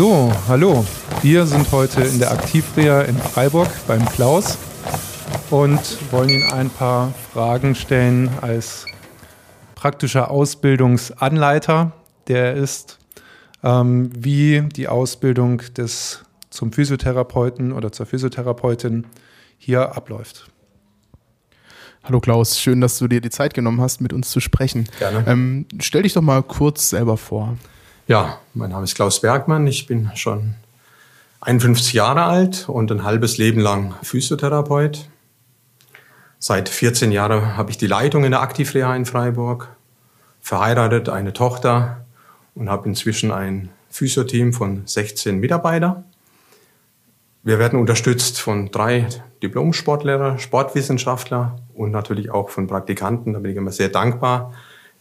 So, hallo. Wir sind heute in der Aktivreha in Freiburg beim Klaus und wollen Ihnen ein paar Fragen stellen als praktischer Ausbildungsanleiter, der ist, ähm, wie die Ausbildung des zum Physiotherapeuten oder zur Physiotherapeutin hier abläuft. Hallo Klaus, schön, dass du dir die Zeit genommen hast, mit uns zu sprechen. Gerne. Ähm, stell dich doch mal kurz selber vor. Ja, mein Name ist Klaus Bergmann. Ich bin schon 51 Jahre alt und ein halbes Leben lang Physiotherapeut. Seit 14 Jahren habe ich die Leitung in der Aktivreha in Freiburg, verheiratet, eine Tochter und habe inzwischen ein Physioteam von 16 Mitarbeitern. Wir werden unterstützt von drei Diplom-Sportlehrer, Sportwissenschaftler und natürlich auch von Praktikanten. Da bin ich immer sehr dankbar,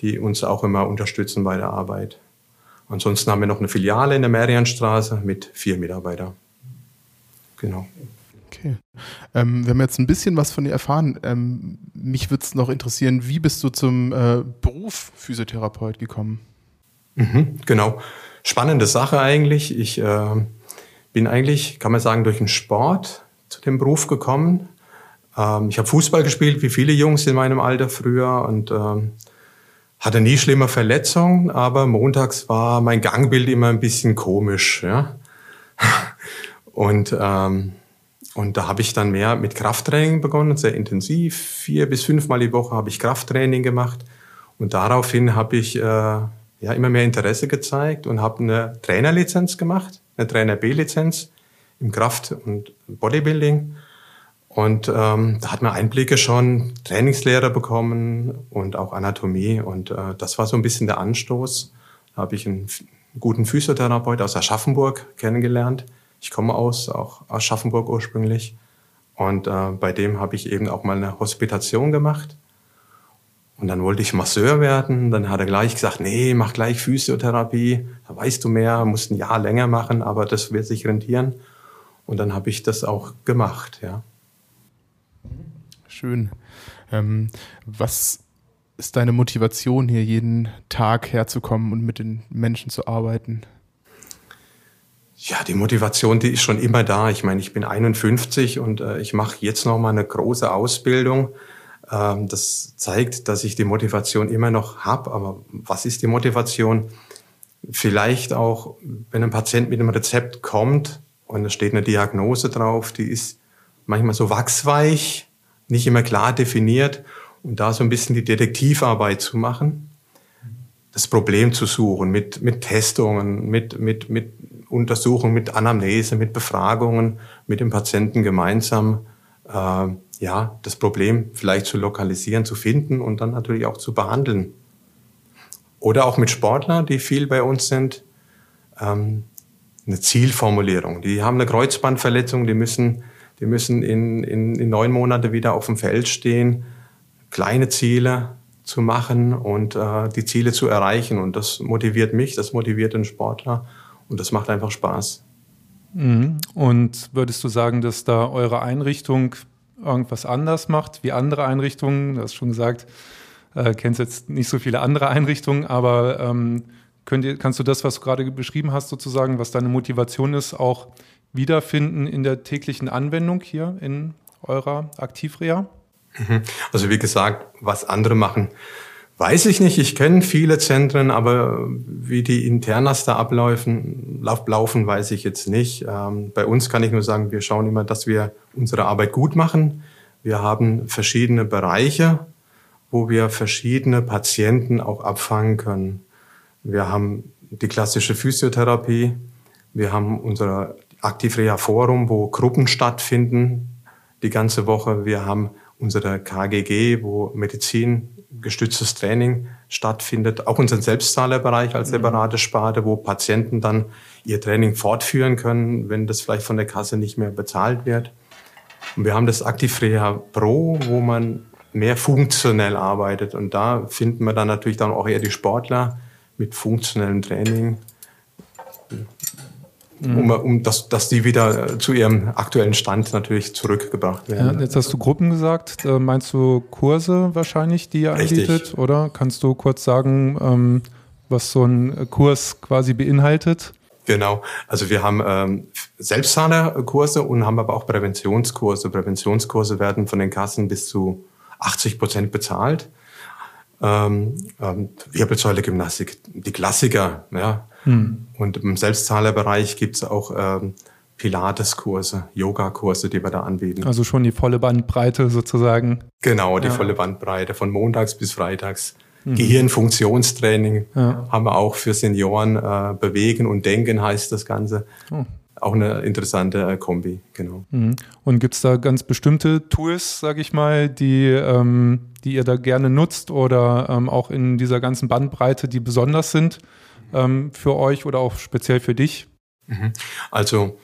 die uns auch immer unterstützen bei der Arbeit. Ansonsten haben wir noch eine Filiale in der Merianstraße mit vier Mitarbeitern. Genau. Okay. Ähm, wir haben jetzt ein bisschen was von dir erfahren. Ähm, mich würde es noch interessieren, wie bist du zum äh, Beruf Physiotherapeut gekommen? Mhm, genau. Spannende Sache eigentlich. Ich äh, bin eigentlich, kann man sagen, durch den Sport zu dem Beruf gekommen. Ähm, ich habe Fußball gespielt, wie viele Jungs in meinem Alter früher und ähm, hatte nie schlimme Verletzungen, aber montags war mein Gangbild immer ein bisschen komisch. Ja? Und, ähm, und da habe ich dann mehr mit Krafttraining begonnen, sehr intensiv. Vier bis fünfmal die Woche habe ich Krafttraining gemacht. Und daraufhin habe ich äh, ja, immer mehr Interesse gezeigt und habe eine Trainerlizenz gemacht, eine Trainer B-Lizenz im Kraft- und Bodybuilding. Und ähm, da hat man Einblicke schon, Trainingslehre bekommen und auch Anatomie. Und äh, das war so ein bisschen der Anstoß. Da habe ich einen guten Physiotherapeut aus Aschaffenburg kennengelernt. Ich komme aus, auch Aschaffenburg ursprünglich. Und äh, bei dem habe ich eben auch mal eine Hospitation gemacht. Und dann wollte ich Masseur werden. Dann hat er gleich gesagt, nee, mach gleich Physiotherapie. Da weißt du mehr, musst ein Jahr länger machen, aber das wird sich rentieren. Und dann habe ich das auch gemacht, ja. Schön. Ähm, was ist deine Motivation, hier jeden Tag herzukommen und mit den Menschen zu arbeiten? Ja, die Motivation, die ist schon immer da. Ich meine, ich bin 51 und äh, ich mache jetzt noch mal eine große Ausbildung. Ähm, das zeigt, dass ich die Motivation immer noch habe. Aber was ist die Motivation? Vielleicht auch, wenn ein Patient mit einem Rezept kommt und da steht eine Diagnose drauf, die ist manchmal so wachsweich nicht immer klar definiert und da so ein bisschen die Detektivarbeit zu machen, das Problem zu suchen mit, mit Testungen, mit, mit, mit Untersuchungen, mit Anamnese, mit Befragungen, mit dem Patienten gemeinsam, äh, ja, das Problem vielleicht zu lokalisieren, zu finden und dann natürlich auch zu behandeln. Oder auch mit Sportlern, die viel bei uns sind, ähm, eine Zielformulierung. Die haben eine Kreuzbandverletzung, die müssen die müssen in, in, in neun Monate wieder auf dem Feld stehen, kleine Ziele zu machen und äh, die Ziele zu erreichen. Und das motiviert mich, das motiviert den Sportler und das macht einfach Spaß. Mhm. Und würdest du sagen, dass da eure Einrichtung irgendwas anders macht wie andere Einrichtungen? Du hast schon gesagt, äh, kennst jetzt nicht so viele andere Einrichtungen, aber ähm, ihr, kannst du das, was du gerade beschrieben hast, sozusagen, was deine Motivation ist, auch wiederfinden in der täglichen Anwendung hier in eurer Aktivreha? Mhm. Also wie gesagt, was andere machen, weiß ich nicht. Ich kenne viele Zentren, aber wie die Internas da ablaufen, laufen, weiß ich jetzt nicht. Ähm, bei uns kann ich nur sagen, wir schauen immer, dass wir unsere Arbeit gut machen. Wir haben verschiedene Bereiche, wo wir verschiedene Patienten auch abfangen können. Wir haben die klassische Physiotherapie, wir haben unsere Aktivreha Forum, wo Gruppen stattfinden die ganze Woche. Wir haben unsere KGG, wo medizingestütztes Training stattfindet. Auch unseren Selbstzahlerbereich als mhm. separate Sparte, wo Patienten dann ihr Training fortführen können, wenn das vielleicht von der Kasse nicht mehr bezahlt wird. Und wir haben das Aktivreha Pro, wo man mehr funktionell arbeitet. Und da finden wir dann natürlich dann auch eher die Sportler mit funktionellem Training mhm. Um, um dass, dass die wieder äh, zu ihrem aktuellen Stand natürlich zurückgebracht werden. Ja, jetzt hast du Gruppen gesagt. Äh, meinst du Kurse wahrscheinlich, die ihr Richtig. anbietet? Oder kannst du kurz sagen, ähm, was so ein Kurs quasi beinhaltet? Genau. Also wir haben ähm, Selbstzahlerkurse und haben aber auch Präventionskurse. Präventionskurse werden von den Kassen bis zu 80 Prozent bezahlt. Ähm, ähm, Wirbelsäule-Gymnastik, die Klassiker. Ja. Hm. Und im Selbstzahlerbereich gibt's auch ähm, Pilates-Kurse, Yoga-Kurse, die wir da anbieten. Also schon die volle Bandbreite sozusagen. Genau, die ja. volle Bandbreite von montags bis freitags. Mhm. Gehirnfunktionstraining ja. haben wir auch für Senioren. Äh, Bewegen und Denken heißt das Ganze. Oh. Auch eine interessante äh, Kombi, genau. Mhm. Und gibt es da ganz bestimmte Tools, sage ich mal, die, ähm, die ihr da gerne nutzt oder ähm, auch in dieser ganzen Bandbreite, die besonders sind ähm, für euch oder auch speziell für dich? Mhm. Also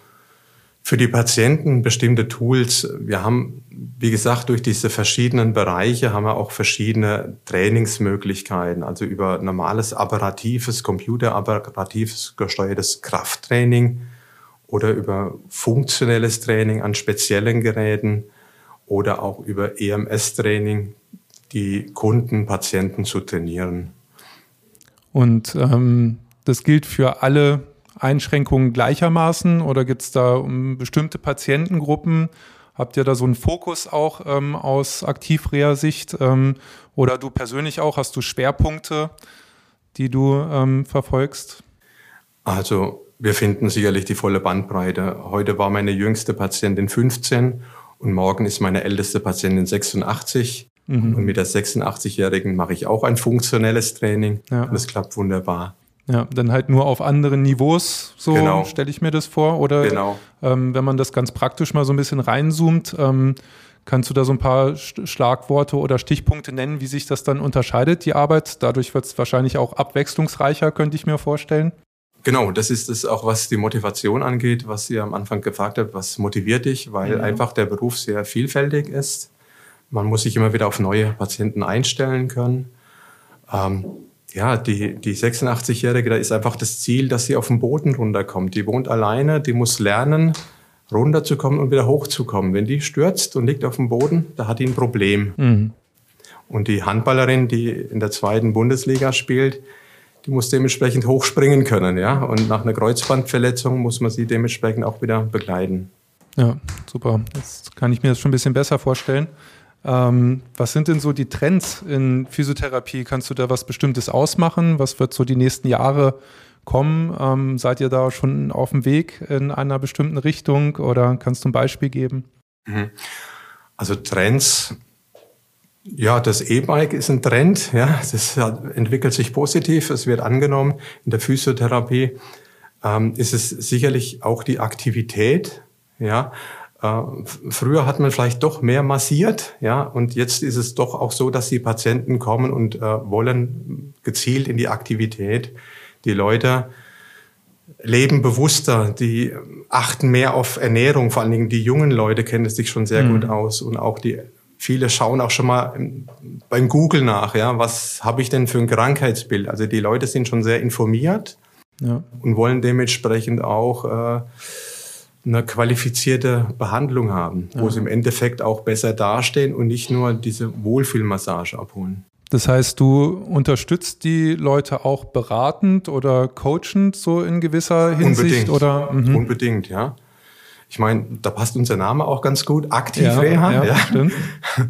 für die Patienten bestimmte Tools. Wir haben, wie gesagt, durch diese verschiedenen Bereiche haben wir auch verschiedene Trainingsmöglichkeiten. Also über normales apparatives, computerapparatives gesteuertes Krafttraining oder über funktionelles Training an speziellen Geräten oder auch über EMS-Training, die Kunden, Patienten zu trainieren. Und ähm, das gilt für alle Einschränkungen gleichermaßen oder gibt es da um bestimmte Patientengruppen? Habt ihr da so einen Fokus auch ähm, aus Aktivreha-Sicht ähm, oder du persönlich auch? Hast du Schwerpunkte, die du ähm, verfolgst? Also wir finden sicherlich die volle Bandbreite. Heute war meine jüngste Patientin 15 und morgen ist meine älteste Patientin 86. Mhm. Und mit der 86-Jährigen mache ich auch ein funktionelles Training. Ja. Und das klappt wunderbar. Ja, dann halt nur auf anderen Niveaus, so genau. stelle ich mir das vor. Oder genau. ähm, wenn man das ganz praktisch mal so ein bisschen reinzoomt, ähm, kannst du da so ein paar Schlagworte oder Stichpunkte nennen, wie sich das dann unterscheidet, die Arbeit? Dadurch wird es wahrscheinlich auch abwechslungsreicher, könnte ich mir vorstellen. Genau, das ist es auch, was die Motivation angeht, was ihr am Anfang gefragt habt, was motiviert dich, weil mhm. einfach der Beruf sehr vielfältig ist. Man muss sich immer wieder auf neue Patienten einstellen können. Ähm, ja, die, die 86-Jährige, da ist einfach das Ziel, dass sie auf den Boden runterkommt. Die wohnt alleine, die muss lernen, runterzukommen und wieder hochzukommen. Wenn die stürzt und liegt auf dem Boden, da hat die ein Problem. Mhm. Und die Handballerin, die in der zweiten Bundesliga spielt, die muss dementsprechend hochspringen können, ja. Und nach einer Kreuzbandverletzung muss man sie dementsprechend auch wieder begleiten. Ja, super. Jetzt kann ich mir das schon ein bisschen besser vorstellen. Ähm, was sind denn so die Trends in Physiotherapie? Kannst du da was Bestimmtes ausmachen? Was wird so die nächsten Jahre kommen? Ähm, seid ihr da schon auf dem Weg in einer bestimmten Richtung oder kannst du ein Beispiel geben? Mhm. Also Trends, ja, das E-Bike ist ein Trend, ja, das entwickelt sich positiv, es wird angenommen. In der Physiotherapie ähm, ist es sicherlich auch die Aktivität, ja, äh, früher hat man vielleicht doch mehr massiert, ja, und jetzt ist es doch auch so, dass die Patienten kommen und äh, wollen gezielt in die Aktivität. Die Leute leben bewusster, die achten mehr auf Ernährung, vor allen Dingen die jungen Leute kennen es sich schon sehr mhm. gut aus und auch die viele schauen auch schon mal beim Google nach, ja, was habe ich denn für ein Krankheitsbild? Also die Leute sind schon sehr informiert ja. und wollen dementsprechend auch äh, eine qualifizierte Behandlung haben, wo ja. sie im Endeffekt auch besser dastehen und nicht nur diese Wohlfühlmassage abholen. Das heißt, du unterstützt die Leute auch beratend oder coachend so in gewisser Hinsicht Unbedingt. oder mhm. unbedingt, ja. Ich meine, da passt unser Name auch ganz gut, aktiv ja, Reha. Ja, ja. stimmt.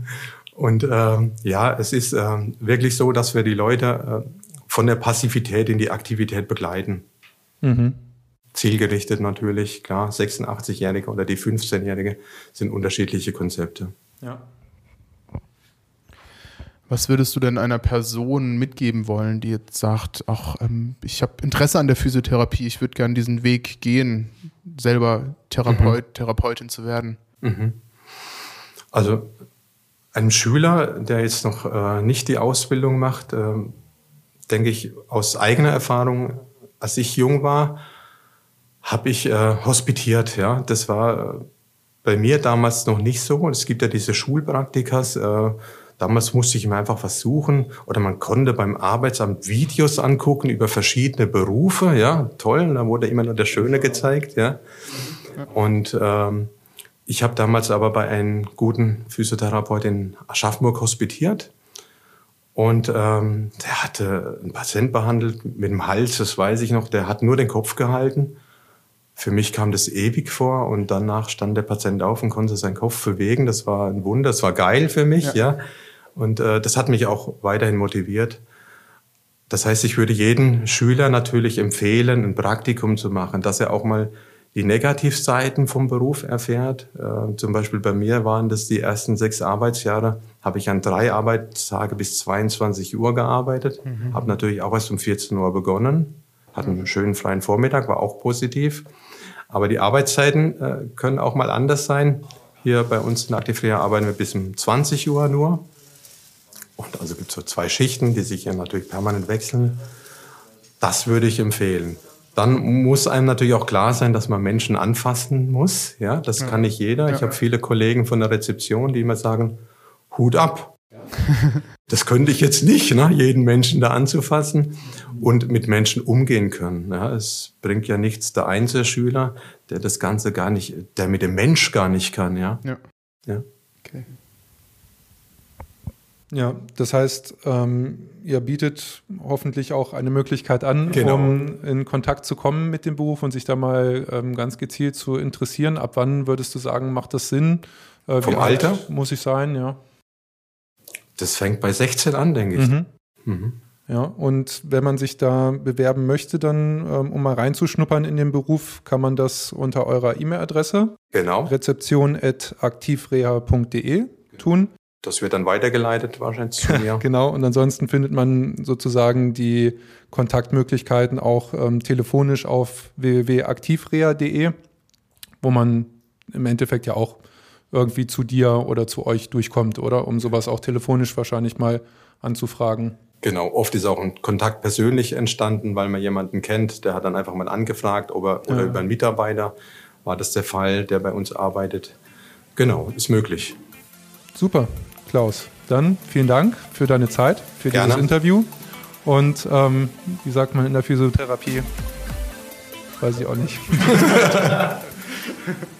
Und ähm, ja, es ist ähm, wirklich so, dass wir die Leute äh, von der Passivität in die Aktivität begleiten. Mhm zielgerichtet natürlich, klar, 86-Jährige oder die 15-Jährige sind unterschiedliche Konzepte. Ja. Was würdest du denn einer Person mitgeben wollen, die jetzt sagt, ach, ähm, ich habe Interesse an der Physiotherapie, ich würde gerne diesen Weg gehen, selber Therapeut, mhm. Therapeutin zu werden? Mhm. Also einem Schüler, der jetzt noch äh, nicht die Ausbildung macht, äh, denke ich aus eigener Erfahrung, als ich jung war, habe ich äh, hospitiert. Ja, das war äh, bei mir damals noch nicht so. Es gibt ja diese Schulpraktikas. Äh, damals musste ich mir einfach was suchen oder man konnte beim Arbeitsamt Videos angucken über verschiedene Berufe. Ja, toll. Da wurde immer nur der Schöne gezeigt. Ja, und ähm, ich habe damals aber bei einem guten Physiotherapeut in Aschaffenburg hospitiert. Und ähm, der hatte einen Patient behandelt mit dem Hals, das weiß ich noch, der hat nur den Kopf gehalten. Für mich kam das ewig vor und danach stand der Patient auf und konnte seinen Kopf bewegen. Das war ein Wunder, das war geil für mich, ja. ja. Und äh, das hat mich auch weiterhin motiviert. Das heißt, ich würde jeden Schüler natürlich empfehlen, ein Praktikum zu machen, dass er auch mal die Negativseiten vom Beruf erfährt. Äh, zum Beispiel bei mir waren das die ersten sechs Arbeitsjahre, habe ich an drei Arbeitstage bis 22 Uhr gearbeitet, mhm. habe natürlich auch erst um 14 Uhr begonnen, hatte einen schönen freien Vormittag, war auch positiv. Aber die Arbeitszeiten äh, können auch mal anders sein. Hier bei uns in Aktivrea arbeiten wir bis um 20 Uhr nur. Und also gibt es so zwei Schichten, die sich ja natürlich permanent wechseln. Das würde ich empfehlen. Dann muss einem natürlich auch klar sein, dass man Menschen anfassen muss. Ja, das ja. kann nicht jeder. Ich ja. habe viele Kollegen von der Rezeption, die immer sagen, Hut ab. das könnte ich jetzt nicht, ne? jeden Menschen da anzufassen und mit Menschen umgehen können. Ja, es bringt ja nichts der Einzelschüler, der das Ganze gar nicht, der mit dem Mensch gar nicht kann. Ja. ja. ja. Okay. Ja, das heißt, ähm, ihr bietet hoffentlich auch eine Möglichkeit an, genau. um in Kontakt zu kommen mit dem Beruf und sich da mal ähm, ganz gezielt zu interessieren. Ab wann würdest du sagen, macht das Sinn? Äh, Vom Alter? Muss ich sein, ja. Das fängt bei 16 an, denke ich. Mhm. Mhm. Ja, und wenn man sich da bewerben möchte, dann, ähm, um mal reinzuschnuppern in den Beruf, kann man das unter eurer E-Mail-Adresse genau. rezeption.aktivreha.de tun. Das wird dann weitergeleitet wahrscheinlich zu mir. genau, und ansonsten findet man sozusagen die Kontaktmöglichkeiten auch ähm, telefonisch auf www.aktivrea.de, wo man im Endeffekt ja auch irgendwie zu dir oder zu euch durchkommt, oder? Um sowas auch telefonisch wahrscheinlich mal anzufragen. Genau, oft ist auch ein Kontakt persönlich entstanden, weil man jemanden kennt, der hat dann einfach mal angefragt, ob er, oder ja. über einen Mitarbeiter war das der Fall, der bei uns arbeitet. Genau, ist möglich. Super. Klaus, dann vielen Dank für deine Zeit, für Gerne. dieses Interview. Und ähm, wie sagt man in der Physiotherapie? Weiß ich auch nicht.